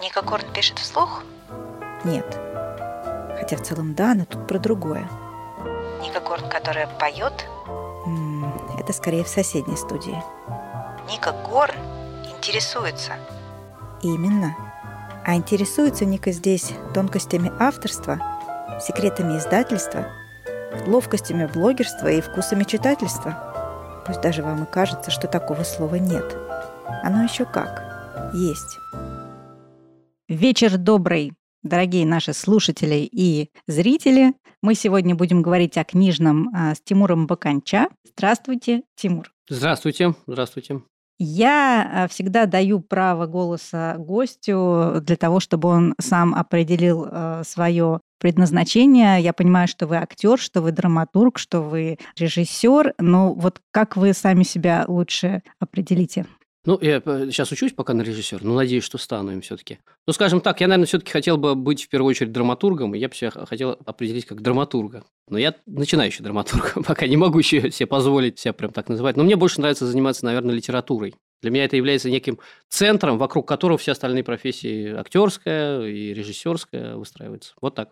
Ника Горн пишет вслух? Нет. Хотя в целом да, но тут про другое. Ника Горн, которая поет? Это скорее в соседней студии. Ника Горн интересуется. Именно. А интересуется Ника здесь тонкостями авторства, секретами издательства, ловкостями блогерства и вкусами читательства. Пусть даже вам и кажется, что такого слова нет. Оно еще как. Есть. Вечер добрый, дорогие наши слушатели и зрители. Мы сегодня будем говорить о книжном а, с Тимуром Баканча. Здравствуйте, Тимур. Здравствуйте, здравствуйте. Я а, всегда даю право голоса гостю для того, чтобы он сам определил а, свое предназначение. Я понимаю, что вы актер, что вы драматург, что вы режиссер, но вот как вы сами себя лучше определите? Ну, я сейчас учусь пока на режиссер, но надеюсь, что стану им все-таки. Ну, скажем так, я, наверное, все-таки хотел бы быть в первую очередь драматургом, и я бы себя хотел определить как драматурга. Но я начинающий драматург, пока не могу еще себе позволить себя прям так называть. Но мне больше нравится заниматься, наверное, литературой. Для меня это является неким центром, вокруг которого все остальные профессии актерская и режиссерская выстраиваются. Вот так.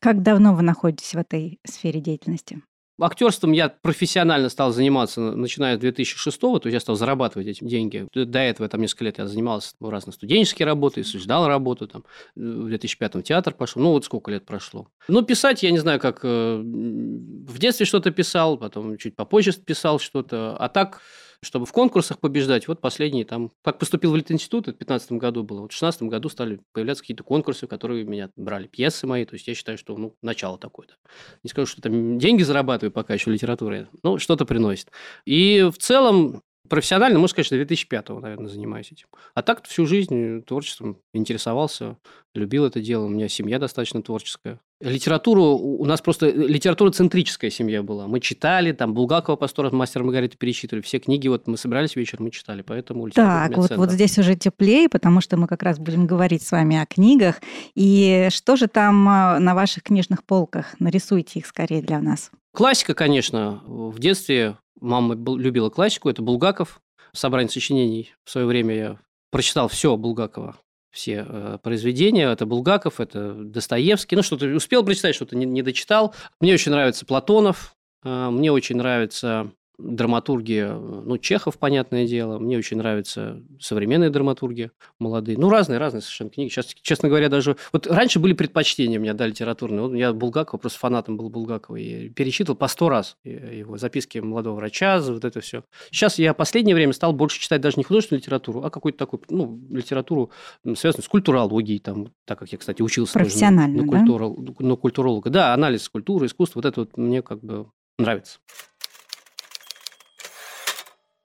Как давно вы находитесь в этой сфере деятельности? Актерством я профессионально стал заниматься, начиная с 2006 то есть я стал зарабатывать эти деньги. До этого там несколько лет я занимался ну, разные студенческие работы, суждал работу, там, в 2005 в театр пошел, ну вот сколько лет прошло. Ну, писать, я не знаю, как э, в детстве что-то писал, потом чуть попозже писал что-то, а так чтобы в конкурсах побеждать. Вот последний там, как поступил в Литинститут, это в 2015 году было, вот в 2016 году стали появляться какие-то конкурсы, которые меня брали, пьесы мои, то есть я считаю, что, ну, начало такое-то. Не скажу, что там деньги зарабатываю пока еще литературой, но что-то приносит. И в целом Профессионально, можно сказать, что 2005 наверное, занимаюсь этим. А так всю жизнь творчеством интересовался, любил это дело. У меня семья достаточно творческая. Литературу, у нас просто литература-центрическая семья была. Мы читали, там, Булгакова по сто раз «Мастер Маргарита» перечитывали. Все книги, вот мы собирались вечером, мы читали, поэтому Так, вот, вот здесь уже теплее, потому что мы как раз будем говорить с вами о книгах. И что же там а, на ваших книжных полках? Нарисуйте их скорее для нас. Классика, конечно. В детстве Мама любила классику, это Булгаков. Собрание сочинений в свое время я прочитал все Булгакова, все э, произведения. Это Булгаков, это Достоевский. Ну, что-то успел прочитать, что-то не, не дочитал. Мне очень нравится Платонов, э, мне очень нравится драматурги, ну, Чехов, понятное дело. Мне очень нравятся современные драматурги, молодые. Ну, разные, разные совершенно книги. Сейчас, честно говоря, даже... Вот раньше были предпочтения у меня, да, литературные. Вот я Булгакова, просто фанатом был Булгакова. И перечитывал по сто раз его записки молодого врача, вот это все. Сейчас я в последнее время стал больше читать даже не художественную литературу, а какую-то такую, ну, литературу, связанную с культурологией, там, так как я, кстати, учился Профессионально, тоже на, на, культурол, на культуролога. Да, анализ культуры, искусства, вот это вот мне как бы нравится.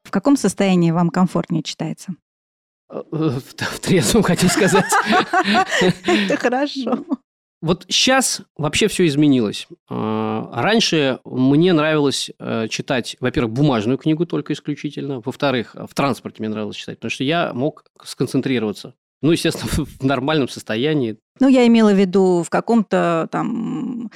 В каком состоянии вам комфортнее читается? В, трезвом, хочу сказать. Это хорошо. Вот сейчас вообще все изменилось. А, раньше мне нравилось э, читать, во-первых, бумажную книгу только исключительно, во-вторых, в транспорте мне нравилось читать, потому что я мог сконцентрироваться. Ну, естественно, в нормальном состоянии. Ну, я имела в виду в каком-то там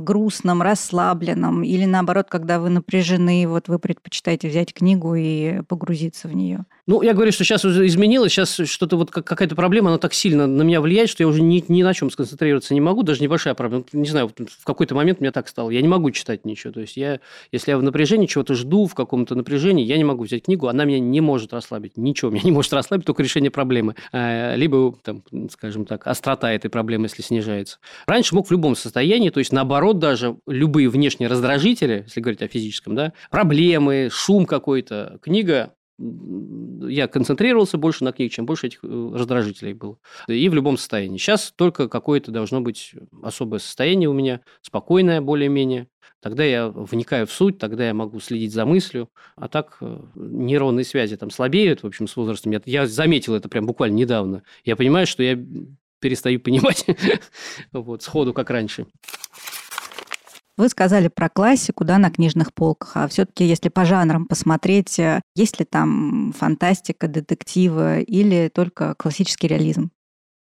грустном, расслабленном, или наоборот, когда вы напряжены, вот вы предпочитаете взять книгу и погрузиться в нее. Ну, я говорю, что сейчас уже изменилось, сейчас что-то вот какая-то проблема, она так сильно на меня влияет, что я уже ни, ни на чем сконцентрироваться не могу, даже небольшая проблема. Не знаю, в какой-то момент мне так стало. Я не могу читать ничего. То есть я, если я в напряжении чего-то жду, в каком-то напряжении, я не могу взять книгу, она меня не может расслабить. Ничего меня не может расслабить, только решение проблемы. А, либо, там, скажем так, острота этой проблемы, если снижается. Раньше мог в любом состоянии, то есть наоборот даже любые внешние раздражители, если говорить о физическом, да, проблемы, шум какой-то, книга я концентрировался больше на книге, чем больше этих э, раздражителей было. И в любом состоянии. Сейчас только какое-то должно быть особое состояние у меня, спокойное более-менее. Тогда я вникаю в суть, тогда я могу следить за мыслью. А так э, нейронные связи там слабеют, в общем, с возрастом. Я, я заметил это прям буквально недавно. Я понимаю, что я перестаю понимать вот, сходу, как раньше. Вы сказали про классику, да, на книжных полках, а все-таки, если по жанрам посмотреть, э, есть ли там фантастика, детективы или только классический реализм?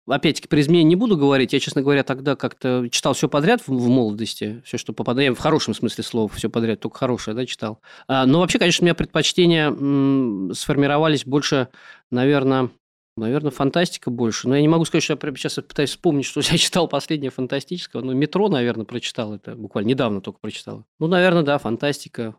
Опять-таки, про изменения не буду говорить. Я, честно говоря, тогда как-то читал все подряд в, в молодости. Все, что попадает. в хорошем смысле слова все подряд, только хорошее, да, читал. А, но вообще, конечно, у меня предпочтения м, сформировались больше, наверное, Наверное, фантастика больше. Но я не могу сказать, что я прямо сейчас пытаюсь вспомнить, что я читал последнее фантастическое. Ну, «Метро», наверное, прочитал это. Буквально недавно только прочитал. Ну, наверное, да, фантастика.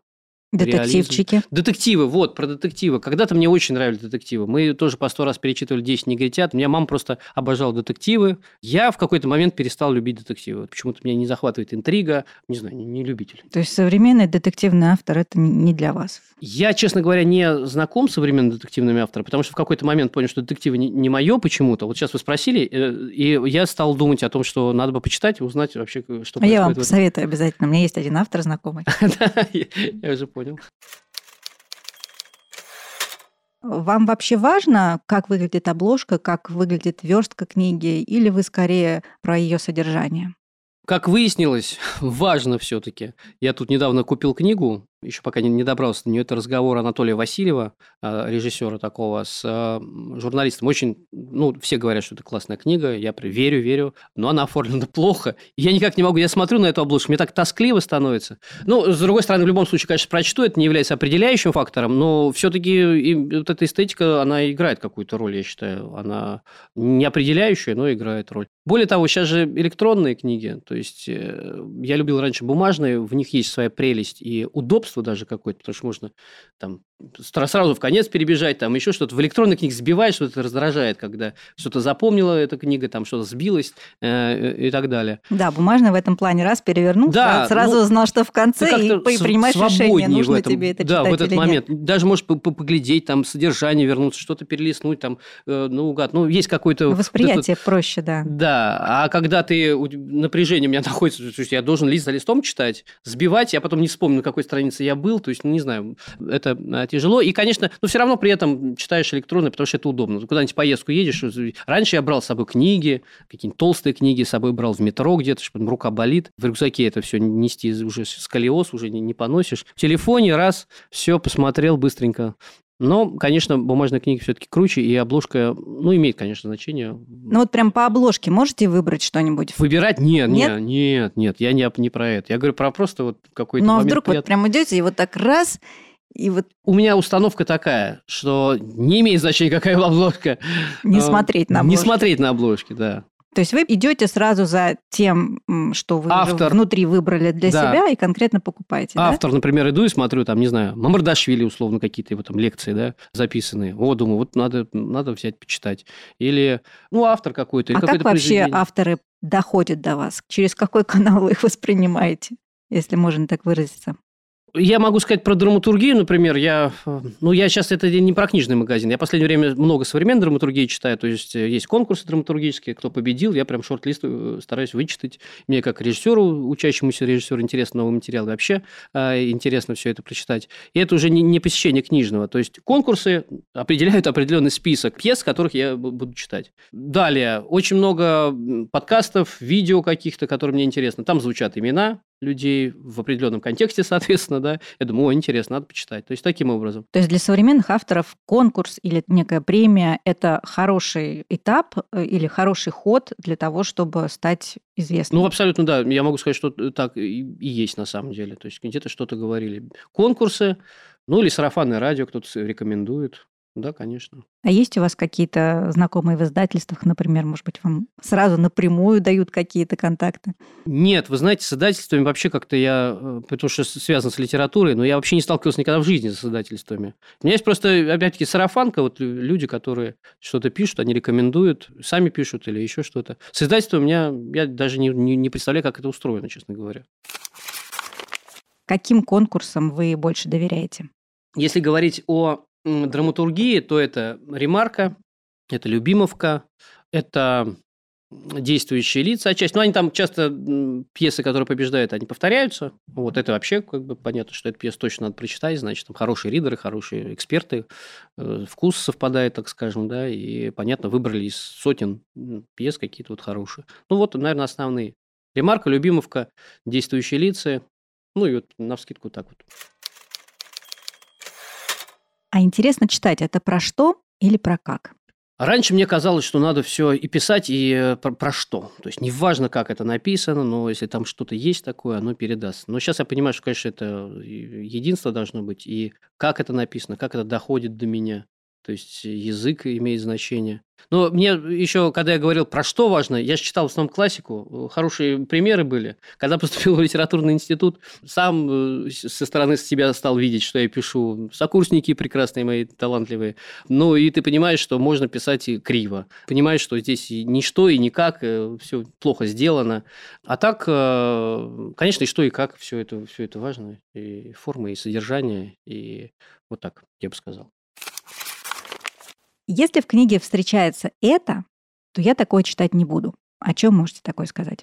Детективчики. Реализм. Детективы, вот, про детективы. Когда-то мне очень нравились детективы. Мы тоже по сто раз перечитывали «10 негритят». У меня мама просто обожала детективы. Я в какой-то момент перестал любить детективы. Почему-то меня не захватывает интрига. Не знаю, не, любитель. То есть современный детективный автор – это не для вас? Я, честно говоря, не знаком с современными детективными авторами, потому что в какой-то момент понял, что детективы не, мое почему-то. Вот сейчас вы спросили, э, и я стал думать о том, что надо бы почитать и узнать вообще, что а Я вам посоветую обязательно. У меня есть один автор знакомый. Я уже понял. Вам вообще важно, как выглядит обложка, как выглядит верстка книги, или вы скорее про ее содержание? Как выяснилось, важно все-таки. Я тут недавно купил книгу еще пока не, добрался до нее, это разговор Анатолия Васильева, а, режиссера такого, с журналистом. Очень, ну, все говорят, что это классная книга, я верю, верю, но она оформлена плохо. Я никак не могу, я смотрю на эту обложку, мне так тоскливо становится. Ну, с другой стороны, в любом случае, конечно, прочту, это не является определяющим фактором, но все-таки вот эта эстетика, она играет какую-то роль, я считаю. Она не определяющая, но играет роль. Более того, сейчас же электронные книги, то есть э, я любил раньше бумажные, в них есть своя прелесть и удобство даже какое-то, потому что можно там сразу в конец перебежать, там еще что-то. В электронной книге сбиваешь, что это раздражает, когда что-то запомнила эта книга, там что-то сбилось э, и так далее. Да, бумажная в этом плане раз перевернул, да, сразу ну, узнал, что в конце, и принимаешь решение, нужно этом, тебе это да, в этот момент. Нет. Даже можешь поглядеть, там, содержание вернуться, что-то перелистнуть, там, э, наугад. Ну, есть какое-то... Восприятие вот проще, да. Да, а когда ты... Напряжение у меня находится, то есть я должен лист за листом читать, сбивать, я потом не вспомню, на какой странице я был, то есть, не знаю, это э, тяжело. И, конечно, но все равно при этом читаешь электронно, потому что это удобно. Куда-нибудь поездку едешь. Раньше я брал с собой книги, какие-нибудь толстые книги с собой брал в метро где-то, чтобы рука болит. В рюкзаке это все нести уже сколиоз, уже не, не поносишь. В телефоне раз, все, посмотрел быстренько. Но, конечно, бумажная книга все-таки круче, и обложка, ну, имеет, конечно, значение. Ну, вот прям по обложке можете выбрать что-нибудь? Выбирать? Нет, нет, нет, нет, я не, не про это. Я говорю про просто вот какой-то Ну, а вдруг прият- вот прям идете и вот так раз, и вот У меня установка такая, что не имеет значения, какая обложка. не смотреть на Не обложку. смотреть на обложки, да. То есть вы идете сразу за тем, что вы Автор. внутри выбрали для Да. себя и конкретно покупаете, да? Автор, например, иду и смотрю, там, не знаю, Мамардашвили, условно, какие-то его там лекции, да, записанные. О, думаю, вот надо, надо взять, почитать. Или, ну, автор какой-то, А как вообще авторы доходят до вас? Через какой канал вы их воспринимаете, если можно так выразиться? Я могу сказать про драматургию, например. Я, ну, я сейчас это не про книжный магазин. Я в последнее время много современной драматургии читаю. То есть, э, есть конкурсы драматургические, кто победил. Я прям шорт-лист э, стараюсь вычитать. Мне как режиссеру, учащемуся режиссеру, интересно новый материал. Вообще интересно все это прочитать. И это уже не, не посещение книжного. То есть, конкурсы определяют определенный список пьес, которых я бу- буду читать. Далее, очень много подкастов, видео каких-то, которые мне интересны. Там звучат имена людей в определенном контексте, соответственно, да. Я думаю, о, интересно, надо почитать. То есть, таким образом. То есть для современных авторов конкурс или некая премия – это хороший этап э, или хороший ход для того, чтобы стать известным? Ну, абсолютно, да. Я могу сказать, что так и, есть на самом деле. То есть, где-то что-то говорили. Конкурсы, ну, или сарафанное радио кто-то рекомендует. Да, конечно. А есть у вас какие-то знакомые в издательствах, например, может быть, вам сразу напрямую дают какие-то контакты? Нет, вы знаете, с издательствами вообще как-то я, э, потому что связан с литературой, но я вообще не сталкивался никогда в жизни с издательствами. У меня есть просто, опять-таки, сарафанка, вот лю- люди, которые что-то пишут, они рекомендуют, сами пишут или еще что-то. С издательством у меня, я даже не, не, не представляю, как это устроено, честно говоря. Каким конкурсам вы больше доверяете? Если говорить о драматургии, то это ремарка, это любимовка, это действующие лица отчасти. Но они там часто пьесы, которые побеждают, они повторяются. Вот это вообще как бы понятно, что эту пьесу точно надо прочитать, значит, там хорошие ридеры, хорошие эксперты, э, вкус совпадает, так скажем, да, и, понятно, выбрали из сотен пьес какие-то вот хорошие. Ну вот, наверное, основные. Ремарка, любимовка, действующие лица, ну и вот навскидку так вот. А интересно читать, это про что или про как? Раньше мне казалось, что надо все и писать, и э, про, про что. То есть неважно, как это написано, но если там что-то есть такое, оно передаст. Но сейчас я понимаю, что, конечно, это и единство должно быть, и как это написано, как это доходит до меня. То есть язык имеет значение. Но мне еще, когда я говорил, про что важно, я же читал в основном классику, хорошие примеры были. Когда поступил в литературный институт, сам э, со стороны себя стал видеть, что я пишу. Сокурсники прекрасные мои, талантливые. Ну, и ты понимаешь, что можно писать и криво. Понимаешь, что здесь ничто, и никак, э, все плохо сделано. А так, э, конечно, и что, и как, все это, все это важно. И форма, и содержание, и вот так, я бы сказал. Если в книге встречается это, то я такое читать не буду. О чем можете такое сказать?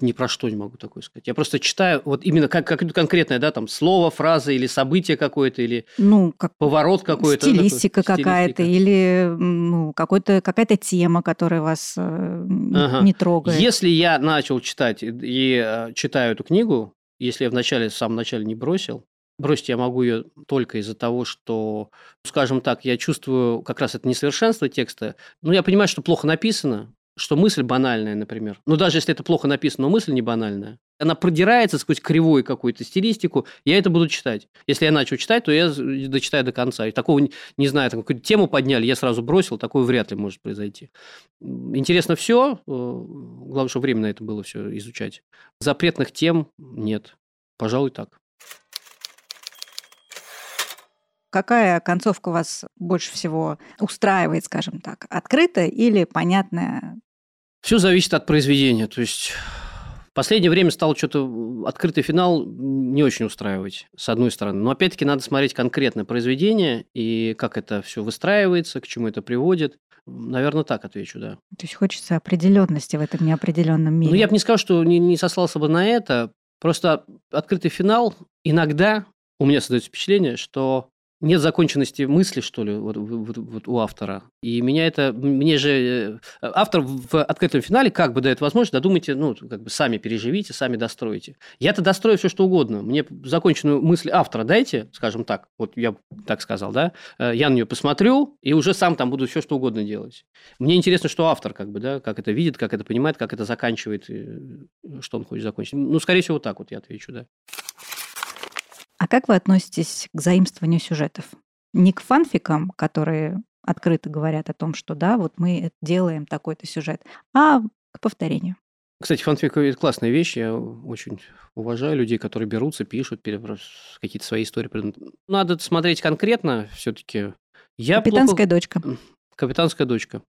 Ни про что не могу такое сказать. Я просто читаю вот именно как, как конкретное, да, там слово, фраза или событие какое-то, или ну, как поворот какой-то. Стилистика да, какая-то, или ну, какой-то, какая-то тема, которая вас э, ага. не трогает. Если я начал читать и э, читаю эту книгу, если я вначале, в самом начале не бросил, Бросить я могу ее только из-за того, что, скажем так, я чувствую как раз это несовершенство текста. Ну, я понимаю, что плохо написано, что мысль банальная, например. Но даже если это плохо написано, но мысль не банальная. Она продирается сквозь кривую какую-то стилистику, я это буду читать. Если я начал читать, то я дочитаю до конца. И такого, не знаю, там какую-то тему подняли, я сразу бросил, такое вряд ли может произойти. Интересно все, э, главное, что время на это было все изучать. Запретных тем нет. Пожалуй, так. Какая концовка вас больше всего устраивает, скажем так? Открытая или понятная? Все зависит от произведения. То есть в последнее время стал что-то открытый финал не очень устраивать, с одной стороны. Но опять-таки надо смотреть конкретное произведение и как это все выстраивается, к чему это приводит. Наверное, так отвечу, да. То есть хочется определенности в этом неопределенном мире. Ну, я бы не сказал, что не, не сослался бы на это. Просто открытый финал иногда у меня создается впечатление, что нет законченности мысли, что ли, вот, вот, вот у автора. И меня это, мне же э, автор в открытом финале как бы дает возможность, додумайте, ну, как бы сами переживите, сами достроите. Я-то дострою все, что угодно. Мне законченную мысль автора дайте, скажем так, вот я так сказал, да, э, я на нее посмотрю и уже сам там буду все, что угодно делать. Мне интересно, что автор, как бы, да, как это видит, как это понимает, как это заканчивает, что он хочет закончить. Ну, скорее всего, так вот я отвечу, да. А как вы относитесь к заимствованию сюжетов? Не к фанфикам, которые открыто говорят о том, что да, вот мы делаем такой-то сюжет, а к повторению. Кстати, фанфик – это классная вещь. Я очень уважаю людей, которые берутся, пишут какие-то свои истории. Надо смотреть конкретно все-таки. Я Капитанская плохо... дочка. Капитанская дочка.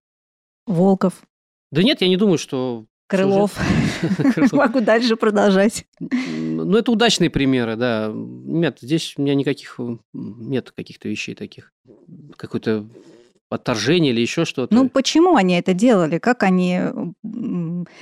Волков. Да нет, я не думаю, что Крылов. Могу дальше продолжать. Ну, это удачные примеры, да. Нет, здесь у меня никаких нет каких-то вещей таких. Какое-то отторжение или еще что-то. Ну, почему они это делали? Как они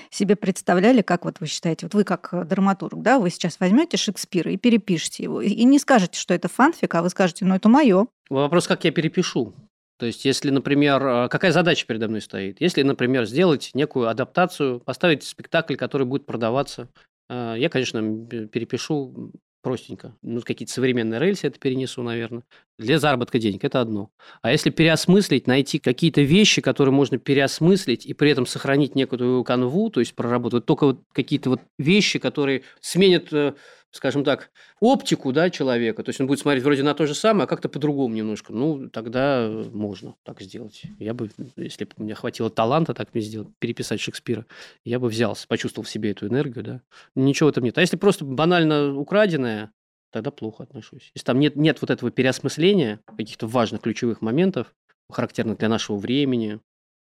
себе представляли, как вот вы считаете, вот вы как драматург, да, вы сейчас возьмете Шекспира и перепишете его, и не скажете, что это фанфик, а вы скажете, ну, это мое. Вопрос, как я перепишу. То есть, если, например, а, какая задача передо мной стоит? Если, например, сделать некую адаптацию, поставить спектакль, который будет продаваться, а, я, конечно, перепишу простенько. Ну, какие-то современные рельсы это перенесу, наверное. Для заработка денег это одно. А если переосмыслить, найти какие-то вещи, которые можно переосмыслить и при этом сохранить некую канву, то есть проработать только вот какие-то вот вещи, которые сменят э, скажем так, оптику да, человека, то есть он будет смотреть вроде на то же самое, а как-то по-другому немножко, ну, тогда можно так сделать. Я бы, если бы у меня хватило таланта так мне сделать, переписать Шекспира, я бы взялся, почувствовал в себе эту энергию, да. Ничего в этом нет. А если просто банально украденное, тогда плохо отношусь. Если там нет, нет вот этого переосмысления каких-то важных ключевых моментов, характерных для нашего времени,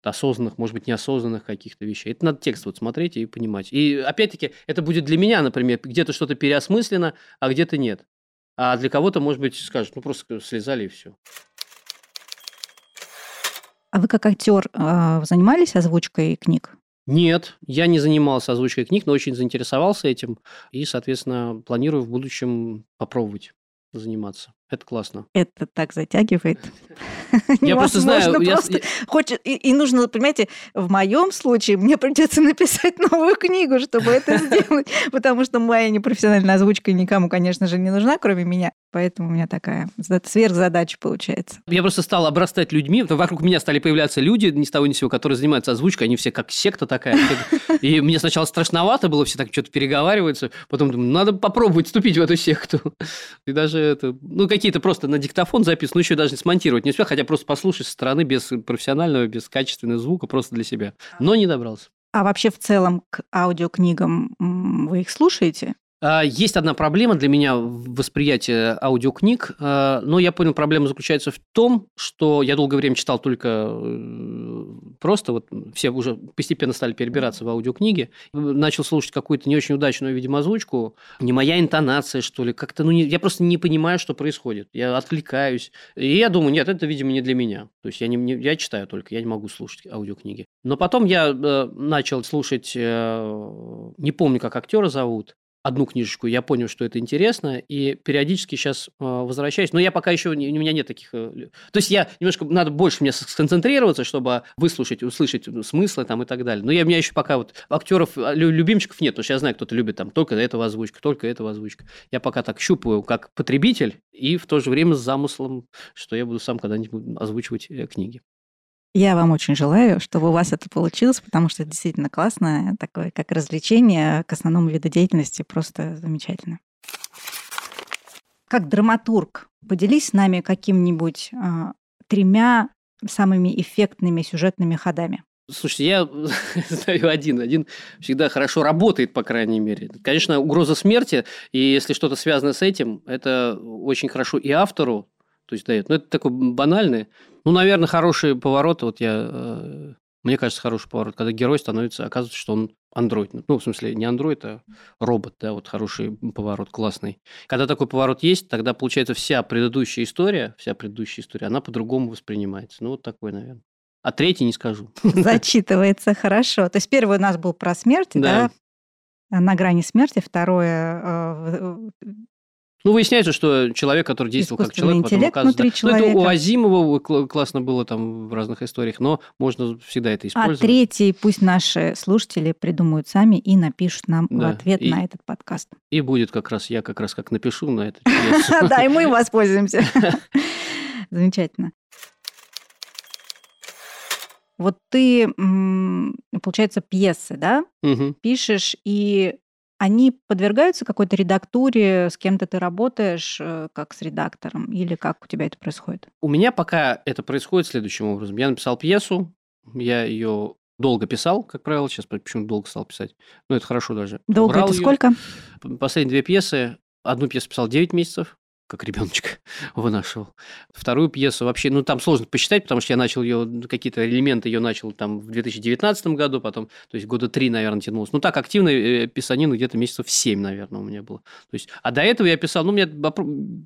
осознанных, может быть, неосознанных каких-то вещей. Это надо текст вот смотреть и понимать. И опять-таки, это будет для меня, например, где-то что-то переосмыслено, а где-то нет. А для кого-то, может быть, скажут, ну просто слезали и все. А вы как актер э, занимались озвучкой книг? Нет, я не занимался озвучкой книг, но очень заинтересовался этим и, соответственно, планирую в будущем попробовать заниматься. Это классно. Это так затягивает. Я просто знаю... Просто хочет, и, и нужно, понимаете, в моем случае мне придется написать новую книгу, чтобы это сделать, потому что моя непрофессиональная озвучка никому, конечно же, не нужна, кроме меня. Поэтому у меня такая сверхзадача получается. Я просто стал обрастать людьми. Вокруг меня стали появляться люди ни с того ни с сего, которые занимаются озвучкой. Они все как секта такая. И мне сначала страшновато было, все так что-то переговариваются. Потом думаю, надо попробовать вступить в эту секту. И даже это... Ну, какие какие-то просто на диктофон записаны, ну, еще даже смонтировать не успел, хотя просто послушать со стороны без профессионального, без качественного звука, просто для себя. Но не добрался. А вообще в целом к аудиокнигам вы их слушаете? А, есть одна проблема для меня в восприятии аудиокниг, а, но я понял, проблема заключается в том, что я долгое время читал только э, просто, вот все уже постепенно стали перебираться в аудиокниги, начал слушать какую-то не очень удачную, видимо, озвучку, не моя интонация, что ли, как-то, ну, не, я просто не понимаю, что происходит, я отвлекаюсь, и я думаю, нет, это, видимо, не для меня, то есть я, не, не, я читаю только, я не могу слушать аудиокниги. Но потом я э, начал слушать, э, не помню, как актера зовут, одну книжечку, я понял, что это интересно, и периодически сейчас э, возвращаюсь. Но я пока еще, у меня нет таких... Э, то есть я немножко, надо больше мне сконцентрироваться, чтобы выслушать, услышать смыслы там и так далее. Но я, у меня еще пока вот актеров, а, любимчиков нет, потому что я знаю, кто-то любит там только этого озвучка, только этого озвучка. Я пока так щупаю как потребитель и в то же время с замыслом, что я буду сам когда-нибудь озвучивать э, книги. Я вам очень желаю, чтобы у вас это получилось, потому что это действительно классно, такое как развлечение к основному виду деятельности, просто замечательно. Как драматург, поделись с нами каким-нибудь э, тремя самыми эффектными сюжетными ходами. Слушайте, я знаю один. Один всегда хорошо работает, по крайней мере. Конечно, угроза смерти, и если что-то связано с этим, это очень хорошо и автору, то есть дает. Но это такой банальный. Ну, наверное, хороший поворот. Вот я... Э, мне кажется, хороший поворот, когда герой становится, оказывается, что он андроид. Ну, в смысле, не андроид, а робот, да, вот хороший поворот, классный. Когда такой поворот есть, тогда, получается, вся предыдущая история, вся предыдущая история, она по-другому воспринимается. Ну, вот такой, наверное. А третий не скажу. Зачитывается хорошо. То есть первый у нас был про смерть, да? да? На грани смерти. Второе э, ну, выясняется, что человек, который действовал как человек, потом оказывается... Да. Ну, это у Азимова классно было там в разных историях, но можно всегда это а использовать. А третий пусть наши слушатели придумают сами и напишут нам да. в ответ и, на этот подкаст. И будет как раз, я как раз как напишу на это. Да, и мы воспользуемся. Замечательно. Вот ты, получается, пьесы, да, пишешь, и они подвергаются какой-то редактуре, с кем-то ты работаешь, э, как с редактором, или как у тебя это происходит? У меня пока это происходит следующим образом. Я написал пьесу, я ее долго писал, как правило, сейчас почему долго стал писать. Ну, это хорошо даже. Долго Брал это ее. сколько? Последние две пьесы. Одну пьесу писал 9 месяцев, как ребеночек вынашивал. Вторую пьесу вообще, ну, там сложно посчитать, потому что я начал ее, какие-то элементы ее начал там в 2019 году, потом, то есть года три, наверное, тянулось. Ну, так, активно э, писанина где-то месяцев 7, наверное, у меня было. То есть, а до этого я писал, ну, у меня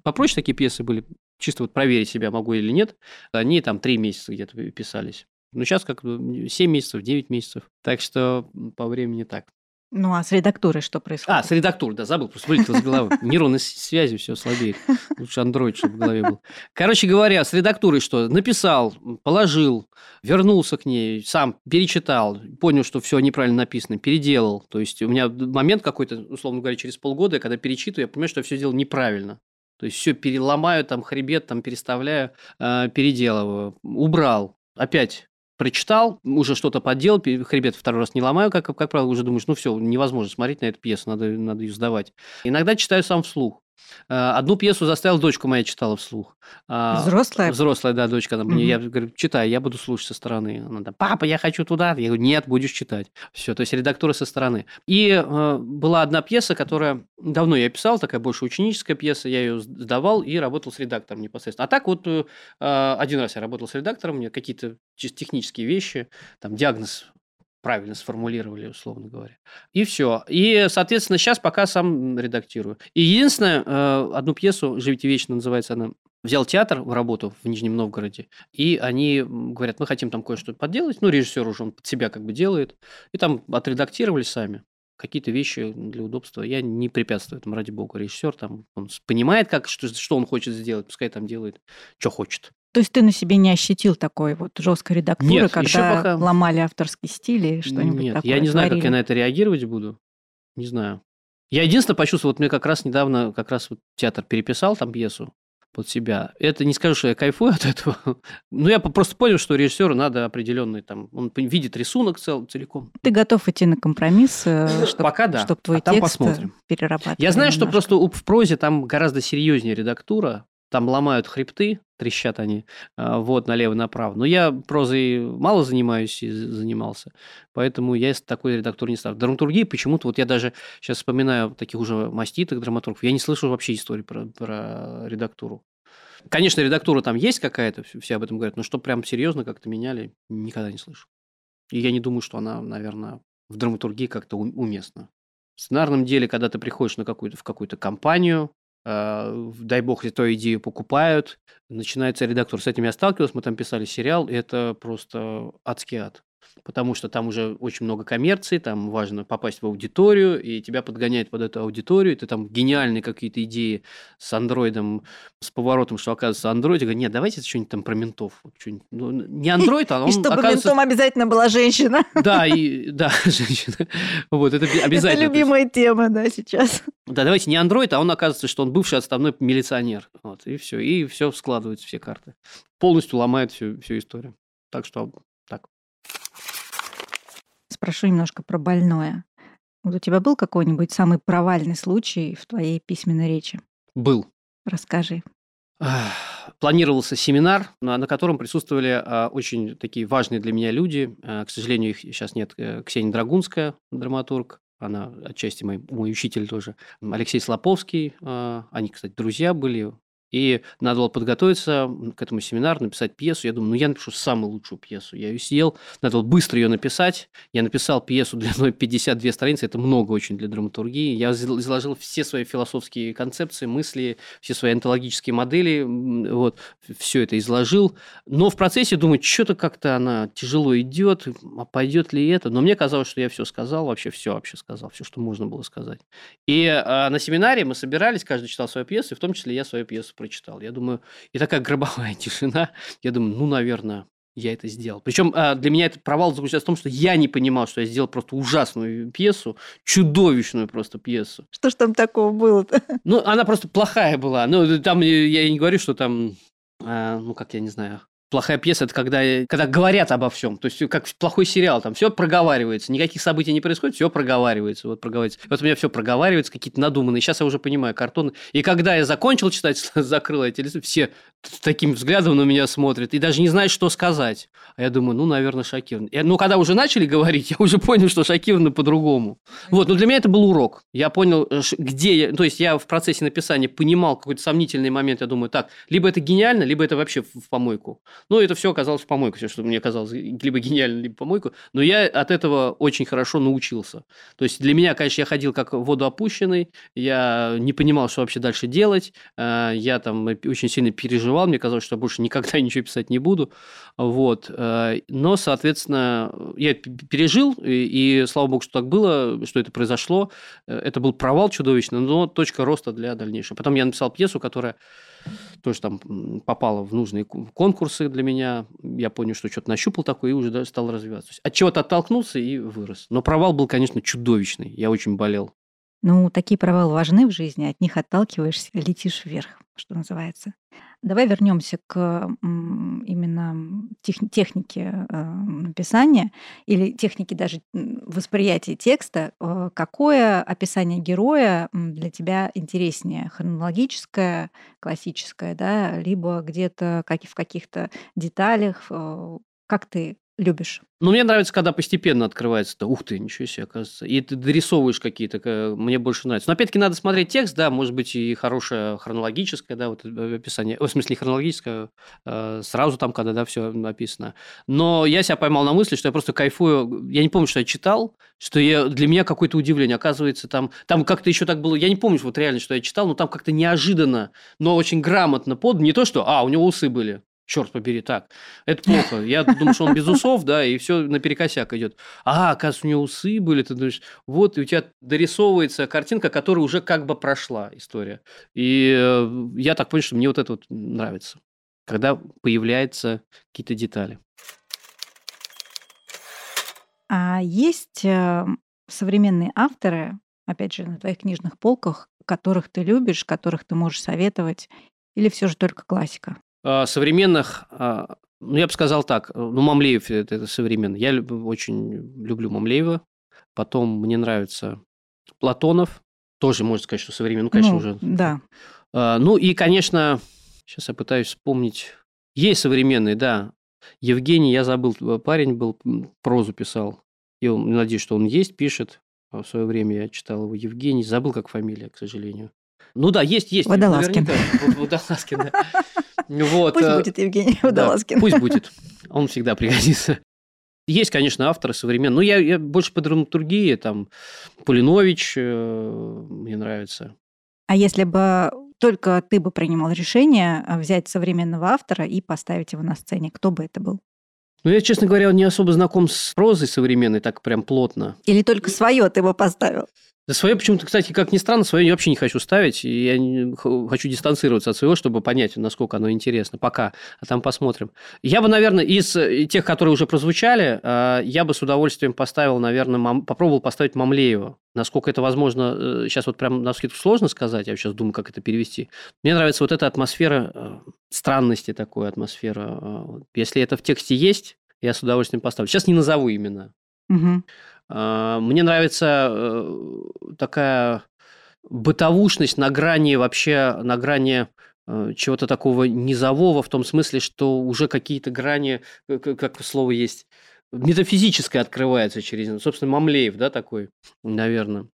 попроще такие пьесы были, чисто вот проверить себя, могу или нет. Они там три месяца где-то писались. Ну, сейчас как 7 месяцев, 9 месяцев. Так что по времени так. Ну, а с редактурой что происходит? А, с редактурой, да, забыл, просто вылетел из головы. Нейронные связи все слабеет. Лучше андроид, чтобы в голове был. Короче говоря, с редактурой что? Написал, положил, вернулся к ней, сам перечитал, понял, что все неправильно написано, переделал. То есть у меня момент какой-то, условно говоря, через полгода, когда перечитываю, я понимаю, что я все делал неправильно. То есть все переломаю, там хребет там переставляю, э, переделываю, убрал, опять прочитал, уже что-то подделал, хребет второй раз не ломаю, как, как правило, уже думаешь, ну все, невозможно смотреть на эту пьесу, надо, надо ее сдавать. Иногда читаю сам вслух. Э, одну пьесу заставил дочку моя читала вслух. А, взрослая? Взрослая, да, дочка. Она, угу. Я говорю, читай, я буду слушать со стороны. Она там, папа, я хочу туда. Я говорю, нет, будешь читать. Все, то есть редактура со стороны. И э, была одна пьеса, которая давно я писал, такая больше ученическая пьеса, я ее сдавал и работал с редактором непосредственно. А так вот э, один раз я работал с редактором, мне какие-то чисто технические вещи, там диагноз правильно сформулировали, условно говоря. И все. И, соответственно, сейчас пока сам редактирую. И единственное, э, одну пьесу «Живите вечно» называется она, взял театр в работу в Нижнем Новгороде, и они говорят, мы хотим там кое-что подделать. Ну, режиссер уже он под себя как бы делает. И там отредактировали сами какие-то вещи для удобства. Я не препятствую этому, ради бога. Режиссер там, он понимает, как, что, что он хочет сделать, пускай там делает, что хочет. То есть ты на себе не ощутил такой вот жесткой редактуры, Нет, когда пока... ломали авторский стиль и что-нибудь Нет, такое? я не знаю, как я на это реагировать буду. Не знаю. Я единственное почувствовал, вот мне как раз недавно как раз вот театр переписал там пьесу под себя. Это не скажу, что я кайфую от этого. Но я просто понял, что режиссеру надо определенный там, он видит рисунок цел, целиком. Ты готов идти на компромисс, э, чтобы, Пока да. чтобы твой а там текст посмотрим. перерабатывать? Я знаю, немножко. что просто в прозе там гораздо серьезнее редактура, там ломают хребты, трещат они, а, вот, налево-направо. Но я прозой мало занимаюсь и занимался, поэтому я такой редактор не стал. Драматургии почему-то, вот я даже сейчас вспоминаю таких уже маститых драматургов, я не слышал вообще истории про, про редактуру. Конечно, редактура там есть какая-то, все об этом говорят, но что прям серьезно как-то меняли, никогда не слышу. И я не думаю, что она, наверное, в драматургии как-то уместна. В сценарном деле, когда ты приходишь на какую-то, в какую-то компанию, дай бог, эту идею покупают, начинается редактор. С этим я сталкивался, мы там писали сериал, и это просто адский ад потому что там уже очень много коммерции, там важно попасть в аудиторию, и тебя подгоняет под эту аудиторию, и ты там гениальные какие-то идеи с андроидом, с поворотом, что оказывается андроид, говорит, нет, давайте что-нибудь там про ментов. Ну, не андроид, а он И чтобы ментом обязательно была женщина. Да, и, да, женщина. Вот, это обязательно. Это любимая тема, да, сейчас. Да, давайте не андроид, а он оказывается, что он бывший отставной милиционер. Вот, и все, и все складывается, все карты. Полностью ломает всю, всю историю. Так что Спрошу немножко про больное. Вот у тебя был какой-нибудь самый провальный случай в твоей письменной речи? Был. Расскажи. Планировался семинар, на котором присутствовали а, очень такие важные для меня люди. А, к сожалению, их сейчас нет. Э, Ксения Драгунская, драматург, она отчасти мой, мой учитель тоже. Алексей Слоповский, а, они, кстати, друзья были, и надо было подготовиться к этому семинару, написать пьесу. Я думаю, ну я напишу самую лучшую пьесу. Я ее съел, надо было быстро ее написать. Я написал пьесу длиной 52 страницы, это много очень для драматургии. Я изложил все свои философские концепции, мысли, все свои онтологические модели, вот, все это изложил. Но в процессе думаю, что-то как-то она тяжело идет, а пойдет ли это? Но мне казалось, что я все сказал, вообще все вообще сказал, все, что можно было сказать. И а, на семинаре мы собирались, каждый читал свою пьесу, и в том числе я свою пьесу прочитал. Я думаю, и такая гробовая тишина. Я думаю, ну, наверное, я это сделал. Причем а, для меня этот провал заключается в том, что я не понимал, что я сделал просто ужасную пьесу, чудовищную просто пьесу. Что ж там такого было-то? Ну, она просто плохая была. Ну, там я не говорю, что там, а, ну, как я не знаю, Плохая пьеса – это когда, когда говорят обо всем. То есть, как плохой сериал, там все проговаривается, никаких событий не происходит, все проговаривается. Вот, проговаривается. вот у меня все проговаривается, какие-то надуманные. Сейчас я уже понимаю, картон. И когда я закончил читать, закрыл эти листы, все с таким взглядом на меня смотрят и даже не знают, что сказать. А я думаю, ну, наверное, шокирован. Ну, когда уже начали говорить, я уже понял, что шокированы по-другому. Вот, но для меня это был урок. Я понял, э, где я... То есть, я в процессе написания понимал какой-то сомнительный момент. Я думаю, так, либо это гениально, либо это вообще в помойку. Ну, это все оказалось в помойку, все, что мне казалось либо гениально, либо помойку. Но я от этого очень хорошо научился. То есть для меня, конечно, я ходил как водоопущенный, я не понимал, что вообще дальше делать, э, я там очень сильно переживал, мне казалось, что я больше никогда ничего писать не буду. Вот. Э, но, соответственно, я пережил, и, и слава богу, что так было, что это произошло. Э, это был провал чудовищный, но точка роста для дальнейшего. Потом я написал пьесу, которая тоже там попала в нужные конкурсы для меня. Я понял, что что-то нащупал такое и уже стал развиваться. От чего-то оттолкнулся и вырос. Но провал был, конечно, чудовищный. Я очень болел. Ну, такие провалы важны в жизни, от них отталкиваешься, летишь вверх, что называется. Давай вернемся к именно тех, технике э, написания или технике даже восприятия текста. Э, какое описание героя для тебя интереснее? Хронологическое, классическое, да, либо где-то как, в каких-то деталях? Э, как ты любишь? Ну, мне нравится, когда постепенно открывается. -то. Ух ты, ничего себе, оказывается. И ты дорисовываешь какие-то, мне больше нравится. Но опять-таки надо смотреть текст, да, может быть и хорошее хронологическое, да, вот э, описание. В смысле, хронологическое, э, сразу там, когда, да, все написано. Но я себя поймал на мысли, что я просто кайфую. Я не помню, что я читал, что я, для меня какое-то удивление. Оказывается, там, там как-то еще так было. Я не помню, вот реально, что я читал, но там как-то неожиданно, но очень грамотно под. Не то, что, а, у него усы были черт побери, так, это плохо. Я думаю, что он без усов, да, и все наперекосяк идет. А, оказывается, у него усы были, ты думаешь, вот, и у тебя дорисовывается картинка, которая уже как бы прошла история. И э, я так понял, что мне вот это вот нравится, когда появляются какие-то детали. А есть э, современные авторы, опять же, на твоих книжных полках, которых ты любишь, которых ты можешь советовать, или все же только классика? А, современных, а, ну, я бы сказал так, ну, Мамлеев это, это современный. Я очень люблю Мамлеева. Потом мне нравится Платонов. Тоже можно сказать, что современный. Ну, конечно, ну, уже. Да. А, ну, и, конечно, Сейчас я пытаюсь вспомнить. Есть современные, да. Евгений, я забыл, парень был, прозу писал. Он, надеюсь, что он есть, пишет. В свое время я читал его Евгений. Забыл, как фамилия, к сожалению. Ну да, есть, есть. Водолазкин. Водолазкин, да. Вот, Пусть э, будет Евгений да, Водолазкин. пусть будет. Он всегда пригодится. Есть, конечно, авторы современные. Но я, я больше по драматургии. Там Полинович э, мне нравится. А если бы только ты бы принимал решение а, взять современного автора и поставить его на сцене, кто бы это был? Ну, я, честно говоря, не особо знаком с прозой современной так прям плотно. Или только свое ты бы поставил? Да свое почему-то, кстати, как ни странно, свое я вообще не хочу ставить. И я хочу дистанцироваться от своего, чтобы понять, насколько оно интересно. Пока. А там посмотрим. Я бы, наверное, из э, тех, которые уже прозвучали, э, я бы с удовольствием поставил, наверное, мам- попробовал поставить Мамлеева. Насколько это возможно, сейчас вот прям на скидку сложно сказать, я сейчас думаю, как это перевести. Мне нравится вот эта атмосфера э, странности такой, атмосфера. э. Если это в тексте есть, я с удовольствием поставлю. Сейчас не назову имена. Мгм. А, Мне нравится э, такая бытовушность на грани вообще, на грани э, чего-то такого низового, в том смысле, что уже какие-то грани, э, как слово есть, метафизическое открывается через... Собственно, Мамлеев, да, такой, наверное.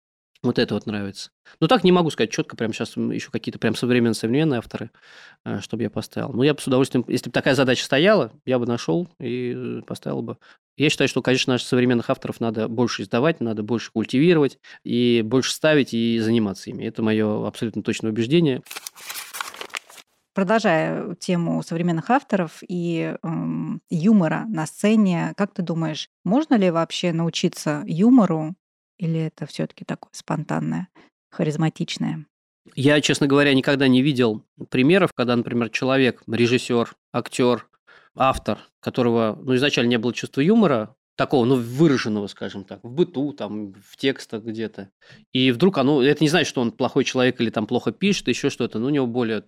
Вот это вот нравится. Но так не могу сказать четко, прямо сейчас еще какие-то прям современные, современные авторы, э, чтобы я поставил. Но я бы с удовольствием, если бы такая задача стояла, я бы нашел и э, поставил бы. Я считаю, что, конечно, наших современных авторов надо больше издавать, надо больше культивировать и больше ставить и заниматься ими. Это мое абсолютно точное убеждение. Продолжая тему современных авторов и м, юмора на сцене, как ты думаешь, можно ли вообще научиться юмору, или это все-таки такое спонтанное, харизматичное? Я, честно говоря, никогда не видел примеров, когда, например, человек, режиссер, актер, автор, которого ну, изначально не было чувства юмора, такого, ну, выраженного, скажем так, в быту, там, в текстах где-то. И вдруг оно... Это не значит, что он плохой человек или там плохо пишет, еще что-то. Ну, у него более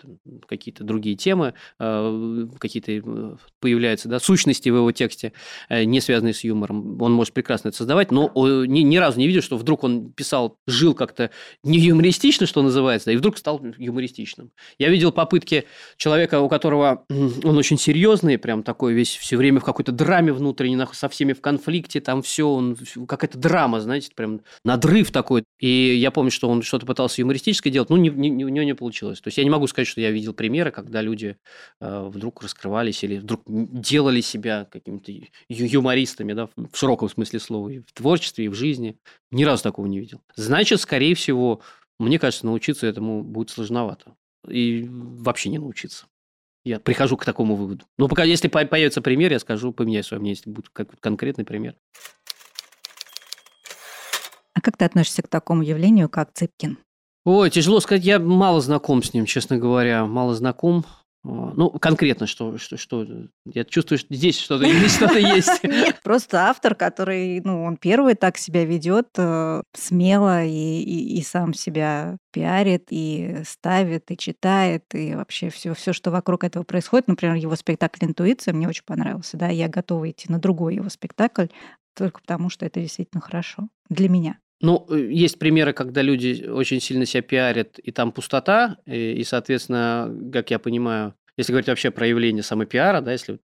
какие-то другие темы, э, какие-то э, появляются, да, сущности в его тексте, э, не связанные с юмором. Он может прекрасно это создавать, но ни, ни разу не видел, что вдруг он писал, жил как-то не юмористично, что называется, да, и вдруг стал юмористичным. Я видел попытки человека, у которого он очень серьезный, прям такой весь все время в какой-то драме внутренней, со всеми в конфликте, там все, он какая-то драма, знаете, прям надрыв такой. И я помню, что он что-то пытался юмористическое делать, ну, не, не- у него не получилось. То есть я не могу сказать, что я видел примеры, когда люди э, вдруг раскрывались или вдруг делали себя какими-то юмористами, да, в широком смысле слова, и в творчестве, и в жизни. Ни разу такого не видел. Значит, скорее всего, мне кажется, научиться этому будет сложновато. И вообще не научиться. Я прихожу к такому выводу. Но пока, если по- появится пример, я скажу, поменяю свое мнение, если будет как конкретный пример. А как ты относишься к такому явлению, как Цыпкин? Ой, тяжело сказать, я мало знаком с ним, честно говоря, мало знаком. А, Ну, конкретно, что, что, что я чувствую, что здесь что-то что-то есть. Нет, просто автор, который, ну, он первый так себя ведет смело и, и, и сам себя пиарит, и ставит, и читает, и вообще все, все, что вокруг этого происходит. Например, его спектакль «Интуиция» мне очень понравился, да, я готова идти на другой его спектакль только потому, что это действительно хорошо для меня. Ну, э, есть примеры, когда люди очень сильно себя пиарят, и там пустота, и, и, соответственно, как я понимаю, если говорить вообще про явление самопиара, да, если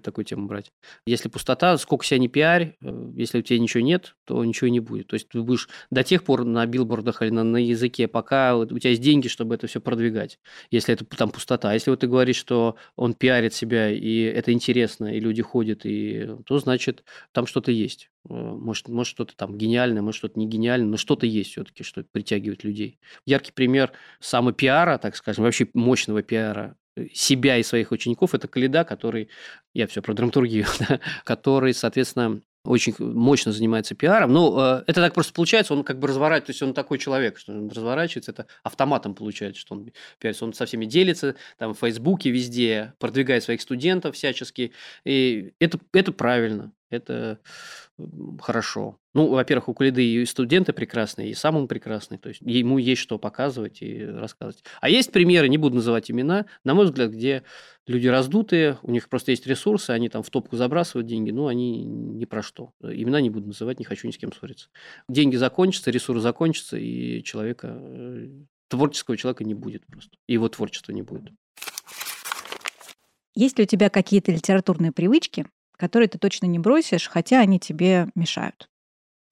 такую тему брать, если пустота, сколько себя не пиарь, э, если у тебя ничего нет, то ничего не будет. То есть ты будешь до тех пор на билбордах или на, на языке, пока у тебя есть деньги, чтобы это все продвигать, если это там пустота. Если вот ты говоришь, что он пиарит себя, и это интересно, и люди ходят, и, то значит, там что-то есть. Э, Может, может что-то там гениальное, может, что-то не гениальное, но что-то есть все-таки, что притягивает людей. Яркий пример самопиара, так скажем, вообще мощного пиара э, себя и своих учеников, это Каледа, который, я все про драматургию, да, который, соответственно, очень мощно занимается пиаром. Ну, э, это так просто получается, он как бы разворачивается, то есть он такой человек, что он разворачивается, это автоматом получается, что он пиарится, он со всеми делится, там в Фейсбуке, везде, продвигает своих студентов всячески, и это, это правильно, это хорошо. Ну, во-первых, у Кулиды и студенты прекрасные, и сам он прекрасный, то есть ему есть что показывать и рассказывать. А есть примеры, не буду называть имена, на мой взгляд, где люди раздутые, у них просто есть ресурсы, они там в топку забрасывают деньги, но они ни про что. Имена не буду называть, не хочу ни с кем ссориться. Деньги закончатся, ресурсы закончатся, и человека, э, творческого человека не будет просто. И его творчества не будет. Есть ли у тебя какие-то литературные привычки, которые ты точно не бросишь, хотя они тебе мешают?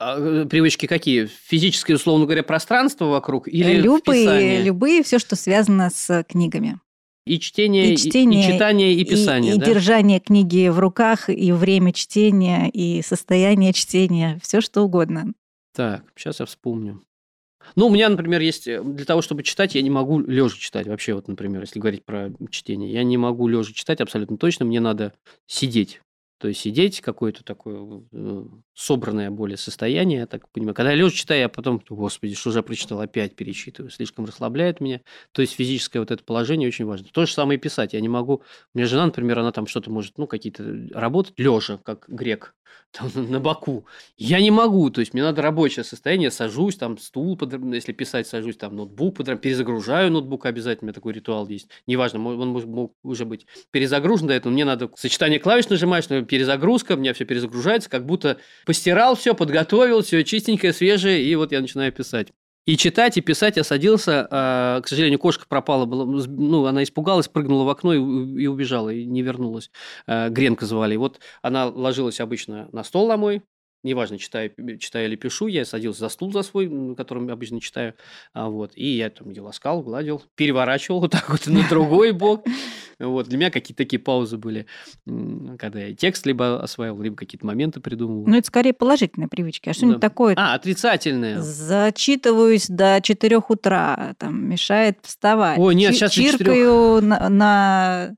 А, э, привычки какие? Физическое, условно говоря, пространство вокруг или любые, вписание? любые, все, что связано с книгами. И чтение, И чтение, и, читание, и И- писание, и, да? держание книги в руках, и время чтения, и состояние чтения, все что угодно. Так, сейчас я вспомню. Ну, у меня, например, есть э, для того, чтобы читать, я не могу лежа читать. Вообще, вот, например, если говорить про чтение, я не могу лежа читать абсолютно точно. Мне надо сидеть. То есть сидеть какое-то такое э, собранное более состояние, я так понимаю. Когда я лежа читаю, я потом, господи, что же я прочитал, опять перечитываю, слишком расслабляет меня. То есть физическое вот это положение очень важно. То же самое и писать. Я не могу... У меня жена, например, она там что-то может, ну, какие-то работать лежа, как грек, там, на боку. Я не могу, то есть мне надо рабочее состояние, сажусь, там стул, под- если писать, сажусь, там ноутбук, под- перезагружаю ноутбук обязательно, у меня такой ритуал есть. Неважно, он может мог уже быть перезагружен до этого, мне надо сочетание клавиш нажимаешь, но перезагрузка, у меня все перезагружается, как будто постирал все, подготовил, все чистенькое, свежее, и вот я начинаю писать. И читать, и писать я садился. а, к сожалению, кошка пропала. Была, ну, она испугалась, прыгнула в окно и, и убежала, и не вернулась. А, Гренка звали. И вот она ложилась обычно на стол на мой, неважно, читаю, читаю или пишу, я садился за стул за свой, на котором обычно читаю, а, вот, и я там ее ласкал, гладил, переворачивал вот так вот на другой бок. Вот, для меня какие-то такие паузы были, когда я текст либо осваивал, либо какие-то моменты придумывал. Ну, это скорее положительные привычки. А что-нибудь Да. такое? А, отрицательные. Зачитываюсь до 4 утра, там, мешает вставать. Ой, нет, до четырёх. Чиркаю на, на, э,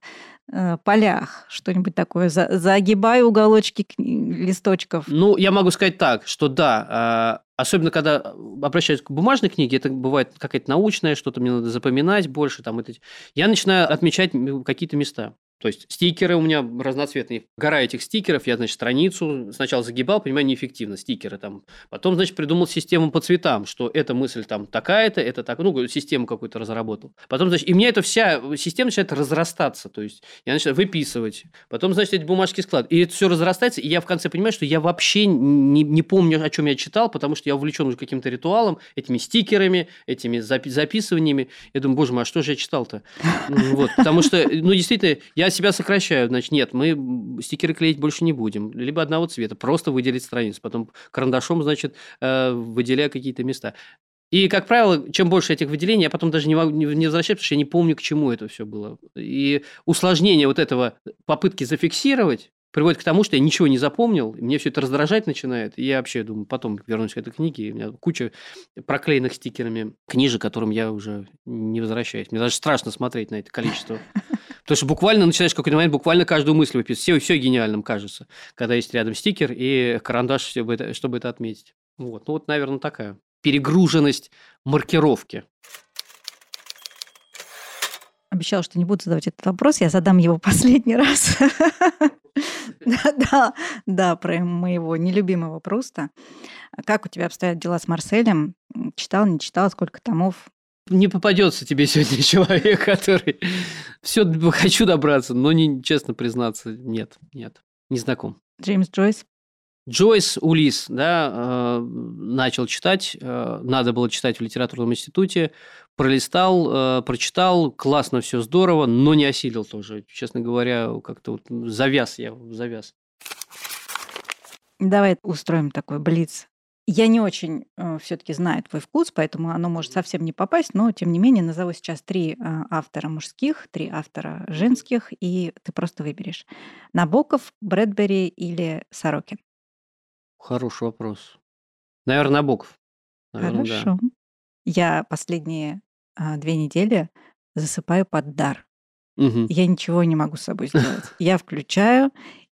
полях, что-нибудь такое. За- загибаю уголочки листочков. Ну, я могу сказать так, что да, а, особенно когда обращаюсь к бумажной книге, это бывает какая-то научная, что-то мне надо запоминать больше, там, это... я начинаю отмечать какие-то места. То есть стикеры у меня разноцветные. Гора этих стикеров, я, значит, страницу сначала загибал, понимаю, неэффективно, стикеры там. Потом, значит, придумал систему по цветам, что эта мысль там такая-то, это так, ну, систему какую-то разработал. Потом, значит, и меня эта вся система начинает разрастаться, то есть я начинаю выписывать. Потом, значит, эти бумажки склад. И это все разрастается, и я в конце понимаю, что я вообще не, не помню, о чем я читал, потому что я увлечен уже каким-то ритуалом, этими стикерами, этими запи- записываниями. Я думаю, боже мой, а что же я читал-то? Вот, потому что, ну, действительно, я себя сокращаю. Значит, нет, мы стикеры клеить больше не будем. Либо одного цвета, просто выделить страницу. Потом карандашом, значит, э, выделяю какие-то места. И, как правило, чем больше этих выделений, я потом даже не могу не возвращаюсь, потому что я не помню, к чему это все было. И усложнение вот этого попытки зафиксировать приводит к тому, что я ничего не запомнил, мне все это раздражать начинает, и я вообще думаю, потом вернусь к этой книге, и у меня куча проклеенных стикерами книжек, которым я уже не возвращаюсь. Мне даже страшно смотреть на это количество. Потому что буквально начинаешь какой-то момент буквально каждую мысль выписывать. Все, все гениальным кажется, когда есть рядом стикер и карандаш, чтобы это, чтобы это отметить. Вот. Ну вот, наверное, такая перегруженность маркировки. Обещала, что не буду задавать этот вопрос, я задам его последний раз. Да, да, да, про моего нелюбимого Пруста. Как у тебя обстоят дела с Марселем? Читал, не читал, сколько томов? Не попадется тебе сегодня человек, который все хочу добраться, но не честно признаться, нет, нет, не знаком. Джеймс Джойс? Джойс Улис, да, э, начал читать, э, надо было читать в литературном институте, пролистал, э, прочитал, классно, все здорово, но не осилил тоже, честно говоря, как-то вот завяз я, завяз. Давай устроим такой блиц. Я не очень все-таки знаю твой вкус, поэтому оно может совсем не попасть, но тем не менее назову сейчас три э, автора мужских, три автора женских, и ты просто выберешь. Набоков, Брэдбери или Сорокин. Хороший вопрос. Наверное, Набоков. Наверное, да. Хорошо. Я последние а, две недели засыпаю под дар. Мгм. Я ничего не могу с собой сделать. Я включаю,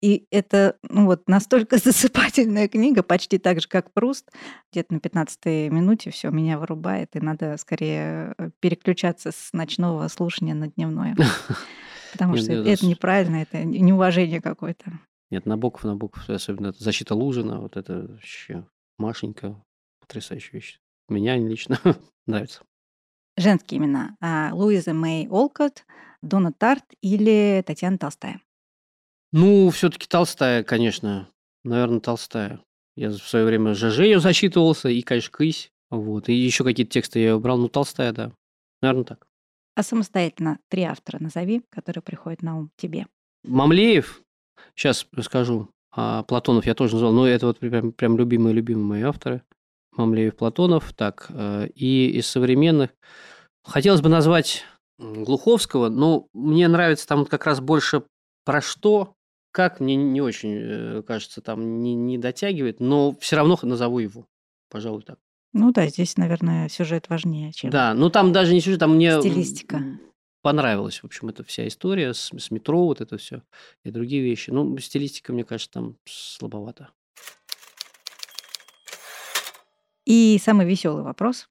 и это ну вот настолько засыпательная книга, почти так же, как Пруст. Где-то на 15 минуте все меня вырубает, и надо скорее э, переключаться с ночного слушания на дневное. Потому что это неправильно, это неуважение какое-то. Нет, Набоков, Набоков, особенно защита Лужина, вот это вообще Машенька, потрясающая вещь. Меня лично нравится. Женские имена. А, Луиза Мэй Олкот, Дона Тарт или Татьяна Толстая. Ну, все-таки Толстая, конечно. Наверное, Толстая. Я в свое время ЖЖ ее зачитывался, и, конечно, Кысь. Вот. И еще какие-то тексты я брал. Ну, Толстая, да. Наверное, так. А самостоятельно три автора назови, которые приходят на ум тебе. Мамлеев, сейчас скажу, а Платонов я тоже назвал, но это вот прям, прям любимые-любимые мои авторы. Мамлеев, Платонов, так, э, и из современных. Хотелось бы назвать Глуховского, но мне нравится там как раз больше про что, как, мне не очень, э, кажется, там не, не дотягивает, но все равно назову его, пожалуй, так. Ну да, здесь, наверное, сюжет важнее, чем Да, ну там даже не сюжет, там мне стилистика. понравилась, в общем, эта вся история с, с метро, вот это все и другие вещи. Ну, стилистика, мне кажется, там слабовато. И самый веселый вопрос.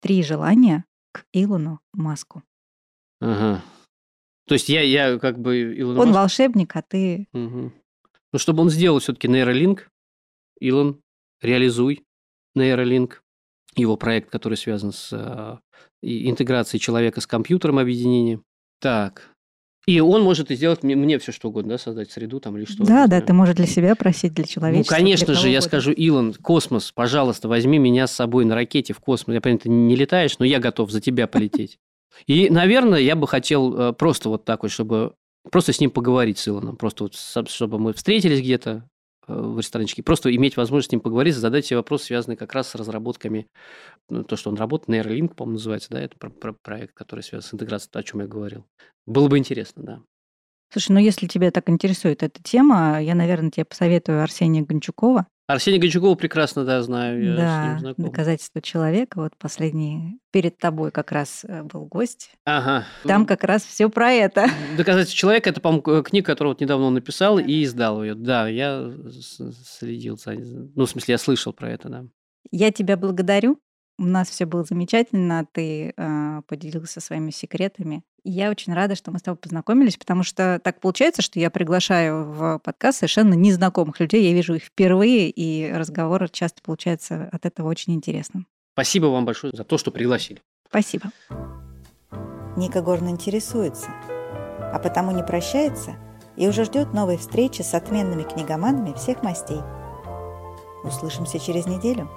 Три желания к Илону Маску. Ага. То есть я, я как бы Илон Он Маск- волшебник, а ты... Мгм. Ну, чтобы он сделал все-таки нейролинк, Илон, реализуй нейролинк, его проект, который связан с э, интеграцией человека с компьютером, объединением. Так. И он может и сделать мне, мне все что угодно, да, создать среду там или что. да, да, ты можешь для себя просить, для Ну, человечества. конечно же, я угодно. скажу, Илон, космос, пожалуйста, возьми меня с собой на ракете в космос. Я понимаю, ты не летаешь, но я готов за тебя полететь. И, наверное, я бы хотел э, просто вот так вот, чтобы просто с ним поговорить, с Илоном. Просто вот, чтобы мы встретились где-то э, в ресторанчике, просто иметь возможность с ним поговорить, задать все вопросы, связанные как раз с разработками, ну, то, что он работает, нейролинк, по-моему, называется, да, это про- про- проект, который связан с интеграцией, о чем я говорил. Было бы интересно, да. Слушай, ну если тебя так интересует эта тема, я, наверное, тебе посоветую Арсения Гончукова. Арсений Гончукова прекрасно, да, знаю, я с да, ним знаком. доказательство человека. Вот последний перед тобой как раз э, был гость. Ага. Там как раз все про это. Доказательство человека это, по-моему, книга, которую вот недавно он написал и издал ее. Да, я с- следил за. Ну, в смысле, я слышал про это, да. Я тебя благодарю. У нас все было замечательно. Ты э, поделился своими секретами. И я очень рада, что мы с тобой познакомились, потому что так получается, что я приглашаю в подкаст совершенно незнакомых людей. Я вижу их впервые, и разговор часто получается от этого очень интересным. Спасибо вам большое за то, что пригласили. Спасибо. Ника Горн интересуется, а потому не прощается и уже ждет новой встречи с отменными книгоманами всех мастей. Услышимся через неделю.